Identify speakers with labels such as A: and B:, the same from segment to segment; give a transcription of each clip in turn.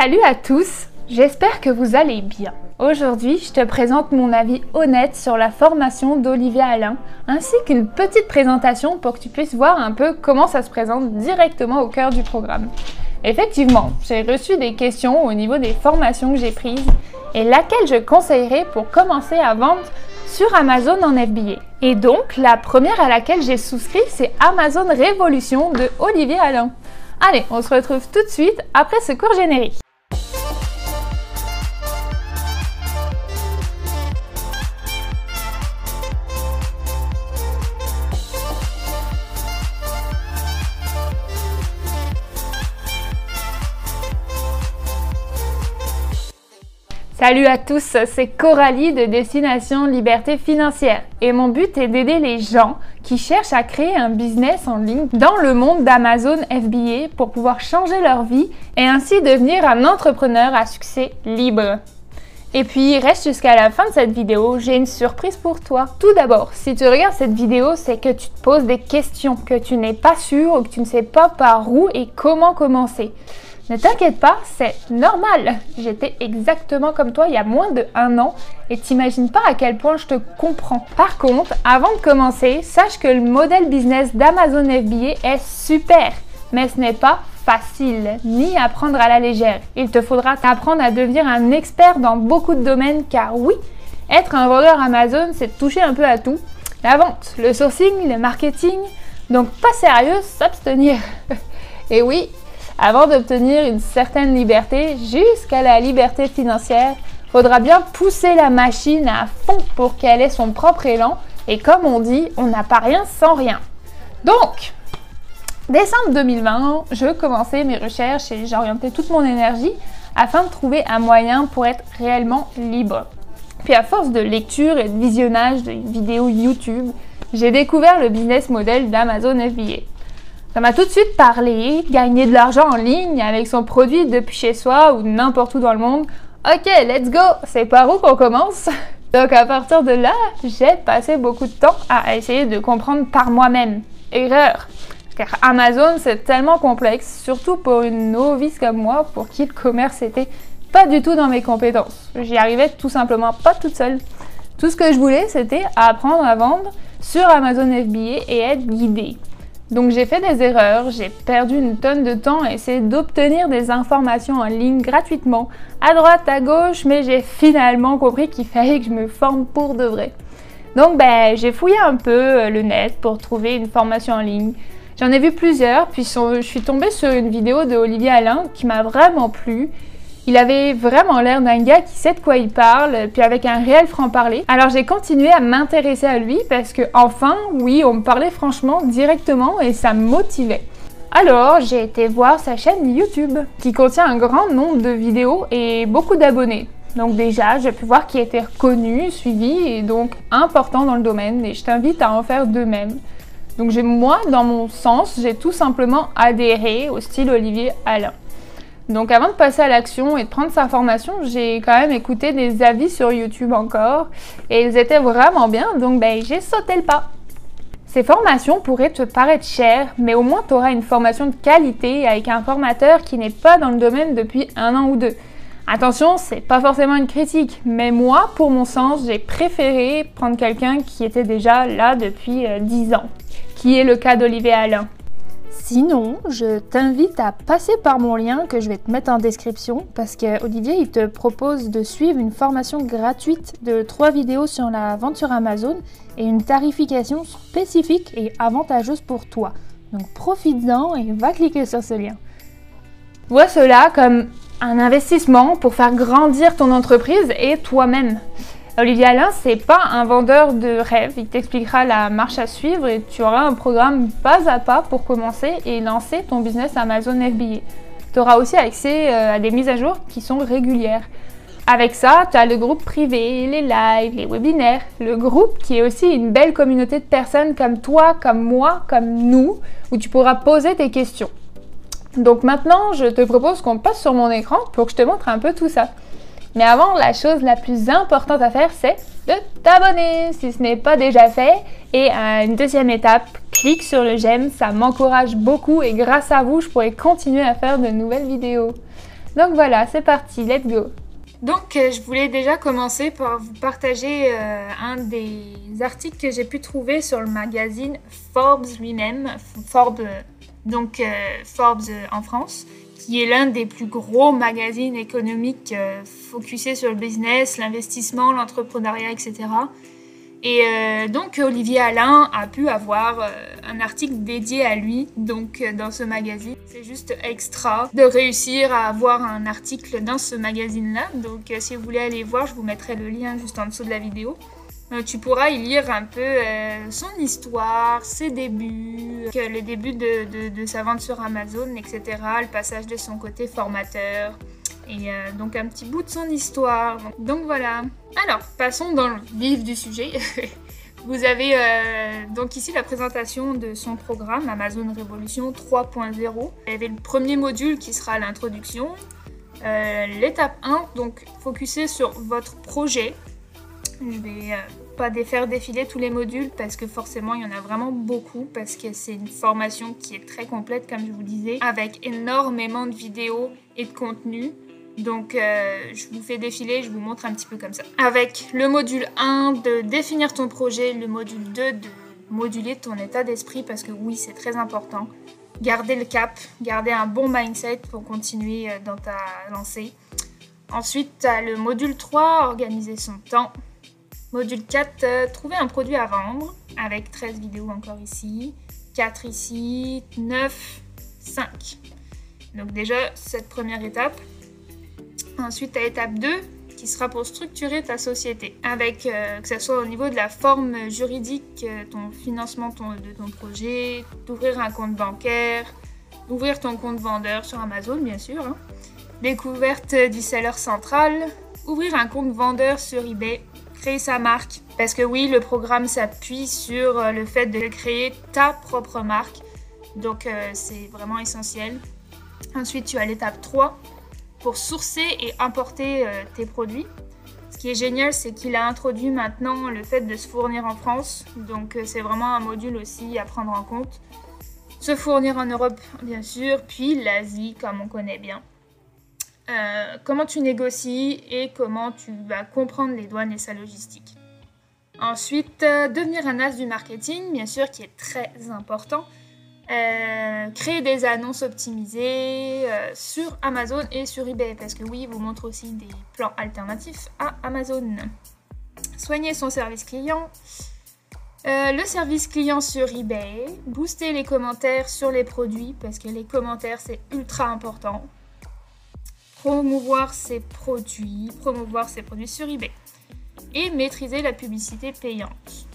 A: Salut à tous, j'espère que vous allez bien. Aujourd'hui, je te présente mon avis honnête sur la formation d'Olivier Alain, ainsi qu'une petite présentation pour que tu puisses voir un peu comment ça se présente directement au cœur du programme. Effectivement, j'ai reçu des questions au niveau des formations que j'ai prises et laquelle je conseillerais pour commencer à vendre sur Amazon en FBA. Et donc, la première à laquelle j'ai souscrit, c'est Amazon Révolution de Olivier Alain. Allez, on se retrouve tout de suite après ce cours générique. Salut à tous, c'est Coralie de Destination Liberté Financière et mon but est d'aider les gens qui cherchent à créer un business en ligne dans le monde d'Amazon FBA pour pouvoir changer leur vie et ainsi devenir un entrepreneur à succès libre. Et puis reste jusqu'à la fin de cette vidéo, j'ai une surprise pour toi. Tout d'abord, si tu regardes cette vidéo, c'est que tu te poses des questions, que tu n'es pas sûr ou que tu ne sais pas par où et comment commencer. Ne t'inquiète pas, c'est normal. J'étais exactement comme toi il y a moins de un an et t'imagines pas à quel point je te comprends. Par contre, avant de commencer, sache que le modèle business d'Amazon FBA est super, mais ce n'est pas facile ni à prendre à la légère. Il te faudra t'apprendre à devenir un expert dans beaucoup de domaines car oui, être un vendeur Amazon, c'est toucher un peu à tout. La vente, le sourcing, le marketing. Donc pas sérieux, s'abstenir. Et oui, avant d'obtenir une certaine liberté jusqu'à la liberté financière, faudra bien pousser la machine à fond pour qu'elle ait son propre élan. Et comme on dit, on n'a pas rien sans rien. Donc, décembre 2020, je commençais mes recherches et j'orientais toute mon énergie afin de trouver un moyen pour être réellement libre. Puis à force de lecture et de visionnage de vidéos YouTube, j'ai découvert le business model d'Amazon FBA. Ça m'a tout de suite parlé, gagner de l'argent en ligne avec son produit depuis chez soi ou n'importe où dans le monde. Ok, let's go, c'est par où qu'on commence? Donc à partir de là, j'ai passé beaucoup de temps à essayer de comprendre par moi-même. Erreur car Amazon c'est tellement complexe, surtout pour une novice comme moi, pour qui le commerce était pas du tout dans mes compétences. J'y arrivais tout simplement pas toute seule. Tout ce que je voulais, c'était apprendre à vendre sur Amazon FBA et être guidée. Donc j'ai fait des erreurs, j'ai perdu une tonne de temps à essayer d'obtenir des informations en ligne gratuitement, à droite, à gauche, mais j'ai finalement compris qu'il fallait que je me forme pour de vrai. Donc ben, j'ai fouillé un peu euh, le net pour trouver une formation en ligne. J'en ai vu plusieurs, puis je suis tombée sur une vidéo de Olivier Alain qui m'a vraiment plu il avait vraiment l'air d'un gars qui sait de quoi il parle, puis avec un réel franc-parler. Alors j'ai continué à m'intéresser à lui parce que enfin, oui, on me parlait franchement directement et ça me motivait. Alors j'ai été voir sa chaîne YouTube qui contient un grand nombre de vidéos et beaucoup d'abonnés. Donc déjà, j'ai pu voir qu'il était reconnu, suivi et donc important dans le domaine et je t'invite à en faire de même. Donc moi, dans mon sens, j'ai tout simplement adhéré au style Olivier Alain. Donc avant de passer à l'action et de prendre sa formation, j'ai quand même écouté des avis sur YouTube encore et ils étaient vraiment bien, donc ben, j'ai sauté le pas. Ces formations pourraient te paraître chères, mais au moins tu auras une formation de qualité avec un formateur qui n'est pas dans le domaine depuis un an ou deux. Attention, c'est pas forcément une critique, mais moi, pour mon sens, j'ai préféré prendre quelqu'un qui était déjà là depuis 10 euh, ans, qui est le cas d'Olivier Alain. Sinon, je t'invite à passer par mon lien que je vais te mettre en description parce que Olivier il te propose de suivre une formation gratuite de 3 vidéos sur la vente sur Amazon et une tarification spécifique et avantageuse pour toi. Donc profite-en et va cliquer sur ce lien. Vois cela comme un investissement pour faire grandir ton entreprise et toi-même. Olivier Alain, c'est pas un vendeur de rêve. Il t'expliquera la marche à suivre et tu auras un programme pas à pas pour commencer et lancer ton business Amazon FBA. Tu auras aussi accès euh, à des mises à jour qui sont régulières. Avec ça, tu as le groupe privé, les lives, les webinaires, le groupe qui est aussi une belle communauté de personnes comme toi, comme moi, comme nous, où tu pourras poser tes questions. Donc maintenant, je te propose qu'on passe sur mon écran pour que je te montre un peu tout ça. Mais avant, la chose la plus importante à faire, c'est de t'abonner si ce n'est pas déjà fait. Et une deuxième étape, clique sur le j'aime, ça m'encourage beaucoup et grâce à vous, je pourrai continuer à faire de nouvelles vidéos. Donc voilà, c'est parti, let's go. Donc euh, je voulais déjà commencer par vous partager euh, un des articles que j'ai pu trouver sur le magazine Forbes lui-même, Forbes, donc Forbes en France, qui est l'un des plus gros magazines économiques focusés sur le business, l'investissement, l'entrepreneuriat, etc. Et euh, donc Olivier Alain a pu avoir euh, un article dédié à lui donc euh, dans ce magazine. C'est juste extra de réussir à avoir un article dans ce magazine-là. Donc si vous voulez aller voir, je vous mettrai le lien juste en dessous de la vidéo. Tu pourras y lire un peu son histoire, ses débuts, les débuts de, sa vente sur Amazon, etc. Le passage de son côté formateur, et euh, donc un petit bout de son histoire. Donc voilà. Alors, passons dans le vif du sujet. Vous avez euh, donc ici la présentation de son programme Amazon Révolution 3.0. Il y avait le premier module qui sera l'introduction. Euh, l'étape 1, donc focusé sur votre projet. Je vais pas faire défiler tous les modules parce que forcément il y en a vraiment beaucoup parce que c'est une formation qui est très complète comme je vous disais avec énormément de vidéos et de contenu. Donc euh, je vous fais défiler, je vous montre un petit peu comme ça. Avec le module 1 de définir ton projet, le module 2 de moduler ton état d'esprit parce que oui c'est très important. Garder le cap, garder un bon mindset pour continuer euh, dans ta lancée. Ensuite, tu as le module 3, organiser son temps. Module 4, euh, trouver un produit à vendre avec 13 vidéos encore ici. 4 ici, 9, 5. Donc déjà, cette première étape. Ensuite, à étape 2, qui sera pour structurer ta société, avec euh, que ce soit au niveau de la forme juridique, euh, ton financement de ton projet, d'ouvrir un compte bancaire, d'ouvrir ton compte vendeur sur Amazon, bien sûr, hein. découverte du seller central, ouvrir un compte vendeur sur eBay, créer sa marque, parce que oui, le programme s'appuie sur euh, le fait de créer ta propre marque, donc c'est vraiment essentiel. Ensuite, tu as l'étape 3 pour sourcer et importer euh, tes produits. Ce qui est génial, c'est qu'il a introduit maintenant le fait de se fournir en France. Donc euh, c'est vraiment un module aussi à prendre en compte. Se fournir en Europe, bien sûr, puis l'Asie, comme on connaît bien. Euh, comment tu négocies et comment tu vas comprendre les douanes et sa logistique. Ensuite, devenir un as du marketing, bien sûr, qui est très important. Euh, créer des annonces optimisées euh, sur Amazon et sur eBay parce que oui, vous montre aussi des plans alternatifs à Amazon. Soigner son service client. Euh, le service client sur eBay, booster les commentaires sur les produits parce que les commentaires c'est ultra important. Promouvoir ses produits, promouvoir ses produits sur eBay et maîtriser la publicité payante.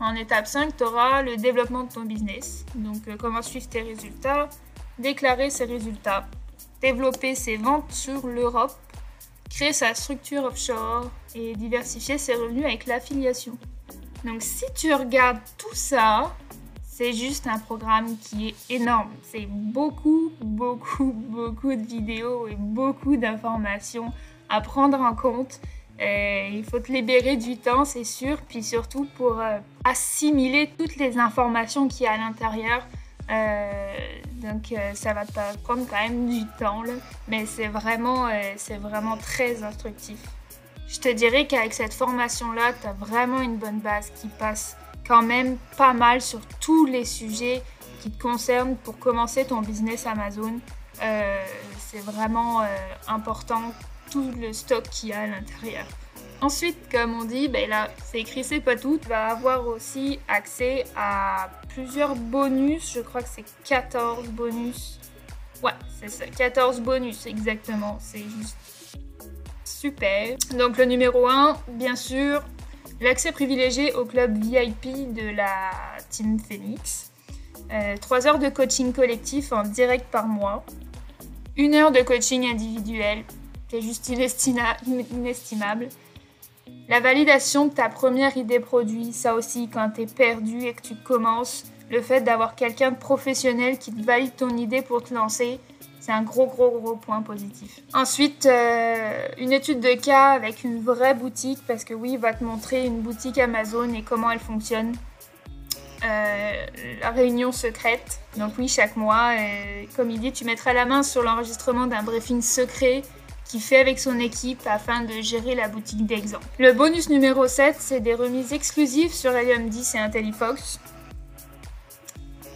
A: En étape 5, tu auras le développement de ton business. Donc, euh, comment suivre tes résultats, déclarer ses résultats, développer ses ventes sur l'Europe, créer sa structure offshore et diversifier ses revenus avec l'affiliation. Donc, si tu regardes tout ça, c'est juste un programme qui est énorme. C'est beaucoup, beaucoup, beaucoup de vidéos et beaucoup d'informations à prendre en compte. Euh, il faut te libérer du temps, c'est sûr, puis surtout pour euh, assimiler toutes les informations qu'il y a à l'intérieur. Euh, donc ça va te prendre quand même du temps, mais c'est vraiment, c'est vraiment très instructif. Je te dirais qu'avec cette formation-là, tu as vraiment une bonne base qui passe quand même pas mal sur tous les sujets qui te concernent pour commencer ton business Amazon. c'est vraiment important tout le stock qu'il y a à l'intérieur. Ensuite, comme on dit, ben là, c'est écrit c'est pas tout. Tu vas avoir aussi accès à plusieurs bonus. Je crois que c'est 14 bonus. Ouais, c'est ça, 14 bonus exactement. C'est juste super. Donc le numéro 1, bien sûr, l'accès privilégié au club VIP de la Team Phoenix. 3 euh, heures de coaching collectif en direct par mois. Une heure de coaching individuel c'est juste inestimable. La validation de ta première idée produit, ça aussi, quand tu es perdu et que tu commences, le fait d'avoir quelqu'un de professionnel qui te valide ton idée pour te lancer, c'est un gros, gros, gros point positif. Ensuite, euh, une étude de cas avec une vraie boutique, parce que oui, il va te montrer une boutique Amazon et comment elle fonctionne. Euh, la réunion secrète. Donc oui, chaque mois, euh, comme il dit, tu mettras la main sur l'enregistrement d'un briefing secret qu'il fait avec son équipe afin de gérer la boutique d'exemple. Le bonus numéro 7, c'est des remises exclusives sur Helium 10 et IntelliFox.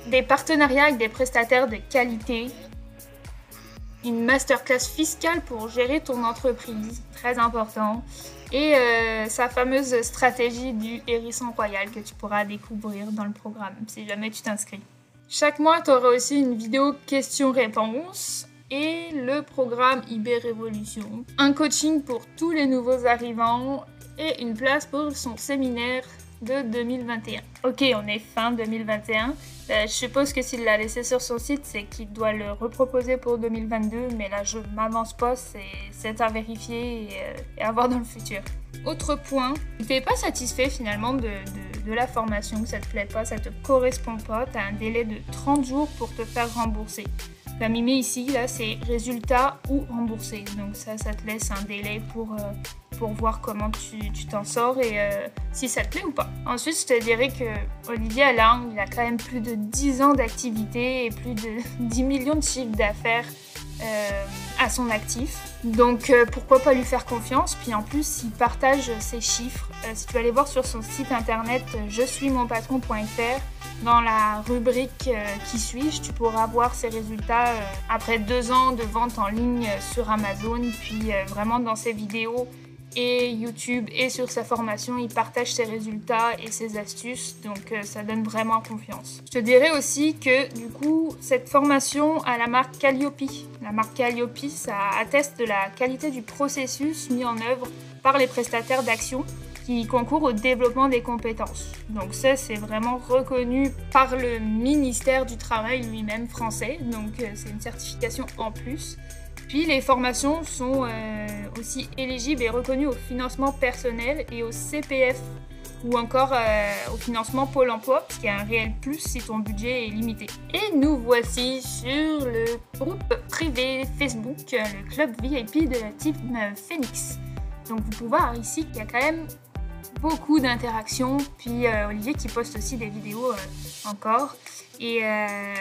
A: Des partenariats avec des prestataires de qualité. Une masterclass fiscale pour gérer ton entreprise, très important. Et euh, sa fameuse stratégie du hérisson royal que tu pourras découvrir dans le programme si jamais tu t'inscris. Chaque mois, tu auras aussi une vidéo questions-réponses et le programme IB Révolution. Un coaching pour tous les nouveaux arrivants et une place pour son séminaire de 2021. Ok, on est fin 2021. Euh, je suppose que s'il l'a laissé sur son site, c'est qu'il doit le reproposer pour 2022, mais là je m'avance pas, c'est à vérifier euh, et, à voir dans le futur. Autre point, tu n'es pas satisfait finalement de, de, la formation, que ça te plaît pas, ça te correspond pas, tu as un délai de 30 jours pour te faire rembourser. Il met ici, là, c'est résultat ou remboursé. Donc ça, ça te laisse un délai pour, euh, voir comment tu t'en sors et euh, si ça te plaît ou pas. Ensuite, je te dirais que Olivier Alain, il a quand même plus de 10 ans d'activité et plus de 10 millions de chiffres d'affaires euh, à son actif. Donc pourquoi pas lui faire confiance? Puis en plus, il partage ses chiffres. si tu vas aller voir sur son site internet je suis mon patron.fr, dans la rubrique euh, Qui suis-je, tu pourras voir ses résultats euh, après deux ans de vente en ligne sur Amazon. Puis euh, vraiment dans ses vidéos et YouTube et sur sa formation, il partage ses résultats et ses astuces. Donc ça donne vraiment confiance. Je te dirais aussi que du coup, cette formation a la marque Calliope. La marque Calliope, ça atteste de la qualité du processus mis en œuvre par les prestataires d'action qui concourt au développement des compétences. Donc ça, c'est vraiment reconnu par le ministère du Travail lui-même français, donc euh, c'est une certification en plus. Puis les formations sont euh, aussi éligibles et reconnues au financement personnel et au CPF ou encore euh, au financement Pôle emploi, ce qui est un réel plus si ton budget est limité. Et nous voici sur le groupe privé Facebook, le club VIP de la type Phoenix. Donc vous pouvez voir ici qu'il y a quand même beaucoup d'interactions. Puis euh, Olivier qui poste aussi des vidéos euh, encore. Et euh,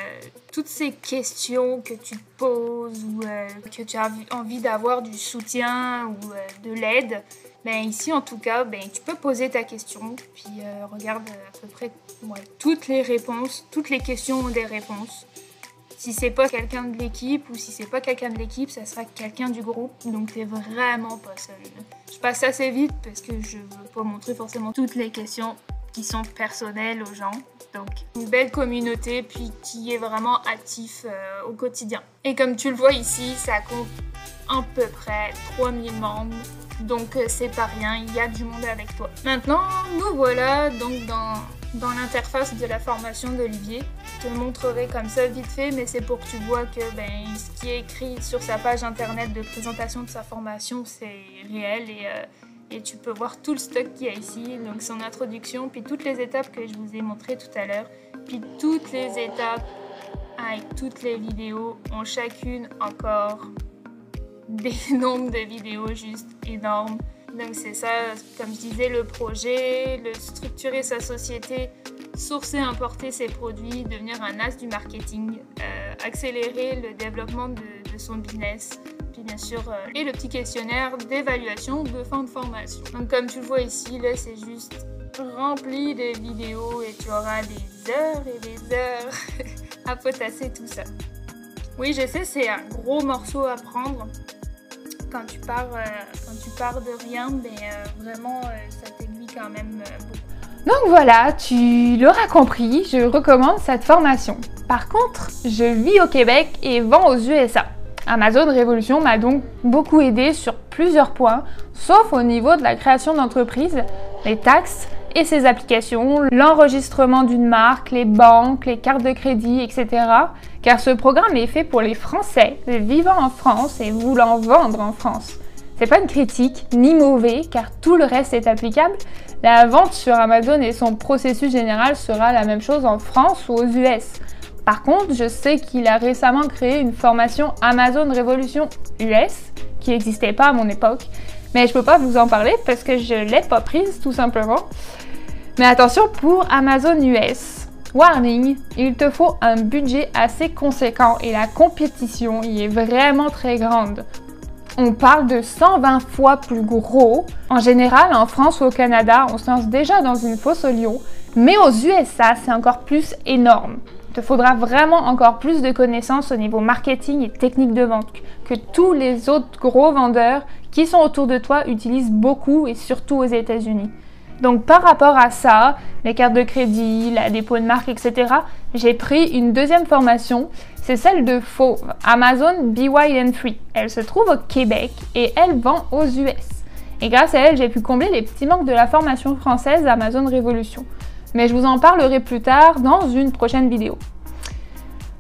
A: toutes ces questions que tu poses ou que tu as envie d'avoir du soutien ou de l'aide, ben ici en tout cas, ben, tu peux poser ta question. Puis regarde à peu près toutes les réponses, toutes les questions ont des réponses. Si c'est pas quelqu'un de l'équipe ou si c'est pas quelqu'un de l'équipe, ça sera quelqu'un du groupe. Donc t'es vraiment pas seul. Je passe assez vite parce que je veux pas montrer forcément toutes les questions qui sont personnelles aux gens. Donc une belle communauté puis qui est vraiment actif euh, au quotidien. Et comme tu le vois ici, ça compte à peu près 3000 membres. Donc euh, c'est pas rien, il y a du monde avec toi. Maintenant, nous voilà donc dans dans l'interface de la formation d'Olivier. Je te montrerai comme ça vite fait, mais c'est pour que tu vois que ben, ce qui est écrit sur sa page internet de présentation de sa formation, c'est réel et, euh, et, tu peux voir tout le stock qu'il y a ici, donc son introduction, puis toutes les étapes que je vous ai montrées tout à l'heure, puis toutes les étapes avec toutes les vidéos ont chacune encore des nombres de vidéos juste énormes. Donc c'est ça, comme je disais, le projet, le structurer sa société, sourcer, importer ses produits, devenir un as du marketing, euh, accélérer le développement de, son business, puis bien sûr, euh, et le petit questionnaire d'évaluation de fin de formation. Donc comme tu le vois ici, là c'est juste rempli de vidéos et tu auras des heures et des heures à potasser tout ça. Oui, je sais, c'est un gros morceau à prendre, quand tu pars, euh, quand tu pars de rien, mais euh, vraiment, euh, ça t'aiguille quand même beaucoup. Donc voilà, tu l'auras compris, je recommande cette formation. Par contre, je vis au Québec et vends aux USA. Amazon Révolution m'a donc beaucoup aidé sur plusieurs points, sauf au niveau de la création d'entreprise, les taxes et ses applications, l'enregistrement d'une marque, les banques, les cartes de crédit, etc. Car ce programme est fait pour les Français vivant en France et voulant vendre en France. C'est pas une critique ni mauvais car tout le reste est applicable. La vente sur Amazon et son processus général sera la même chose en France ou aux US. Par contre, je sais qu'il a récemment créé une formation Amazon Révolution US qui n'existait pas à mon époque, mais je peux pas vous en parler parce que je l'ai pas prise tout simplement. Mais attention pour Amazon US. Warning, il te faut un budget assez conséquent et la compétition y est vraiment très grande. on parle de 120 fois plus gros. En général, en France ou au Canada, on se lance déjà dans une fosse au lion, mais aux USA, c'est encore plus énorme. Il te faudra vraiment encore plus de connaissances au niveau marketing et technique de vente que tous les autres gros vendeurs qui sont autour de toi utilisent beaucoup et surtout aux États-Unis. Donc par rapport à ça, les cartes de crédit, la dépôt de marque, etc., j'ai pris une deuxième formation. C'est celle de Fauve, Amazon BYN3. Elle se trouve au Québec et elle vend aux US. Et grâce à elle, j'ai pu combler les petits manques de la formation française Amazon Révolution. Mais je vous en parlerai plus tard dans une prochaine vidéo.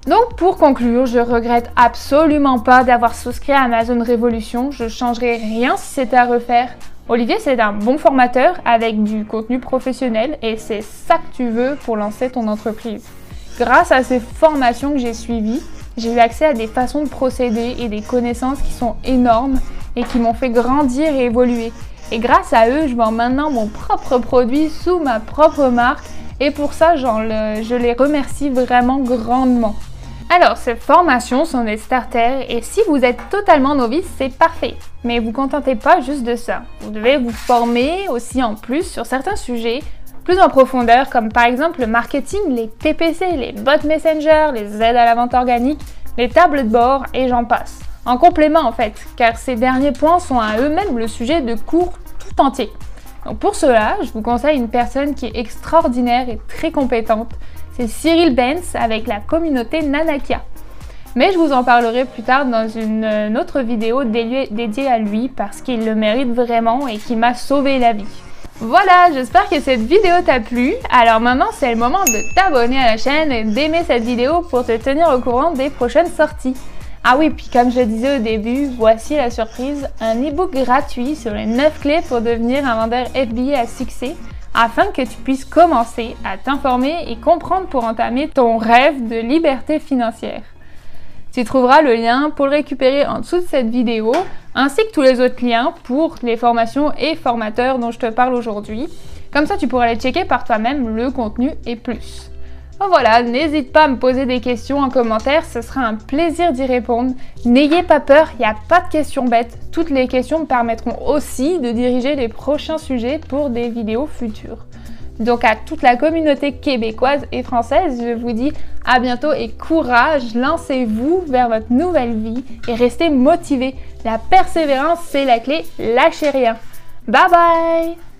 A: Donc pour conclure, je regrette absolument pas d'avoir souscrit à Amazon Révolution. Je changerai rien si c'était à refaire. Olivier, c'est un bon formateur avec du contenu professionnel et c'est ça que tu veux pour lancer ton entreprise. Grâce à ces formations que j'ai suivies, j'ai eu accès à des façons de procéder et des connaissances qui sont énormes et qui m'ont fait grandir et évoluer. Et grâce à eux, je vends maintenant mon propre produit sous ma propre marque et pour ça, je les remercie vraiment grandement. Alors, ces formations sont des starters et si vous êtes totalement novice, c'est parfait. Mais vous contentez pas juste de ça. Vous devez vous former aussi en plus sur certains sujets plus en profondeur, comme par exemple le marketing, les PPC, les bots messenger, les aides à la vente organique, les tables de bord et j'en passe. En complément en fait, car ces derniers points sont à eux-mêmes le sujet de cours tout entier. Donc pour cela, je vous conseille une personne qui est extraordinaire et très compétente c'est Cyril Benz avec la communauté Nanakia. Mais je vous en parlerai plus tard dans une autre vidéo dédiée à lui parce qu'il le mérite vraiment et qui m'a sauvé la vie. Voilà, j'espère que cette vidéo t'a plu. Alors maintenant, c'est le moment de t'abonner à la chaîne et d'aimer cette vidéo pour te tenir au courant des prochaines sorties. Ah oui, puis comme je disais au début, voici la surprise, un e-book gratuit sur les 9 clés pour devenir un vendeur FBA à succès afin que tu puisses commencer à t'informer et comprendre pour entamer ton rêve de liberté financière. Tu trouveras le lien pour le récupérer en dessous de cette vidéo, ainsi que tous les autres liens pour les formations et formateurs dont je te parle aujourd'hui. Comme ça, tu pourras les checker par toi-même, le contenu et plus. Oh, voilà, n'hésite pas à me poser des questions en commentaire, ce sera un plaisir d'y répondre. N'ayez pas peur, il n'y a pas de questions bêtes. Toutes les questions me permettront aussi de diriger les prochains sujets pour des vidéos futures. Donc à toute la communauté québécoise et française, je vous dis à bientôt et courage, lancez-vous vers votre nouvelle vie et restez motivés. La persévérance, c'est la clé, lâchez rien. Bye bye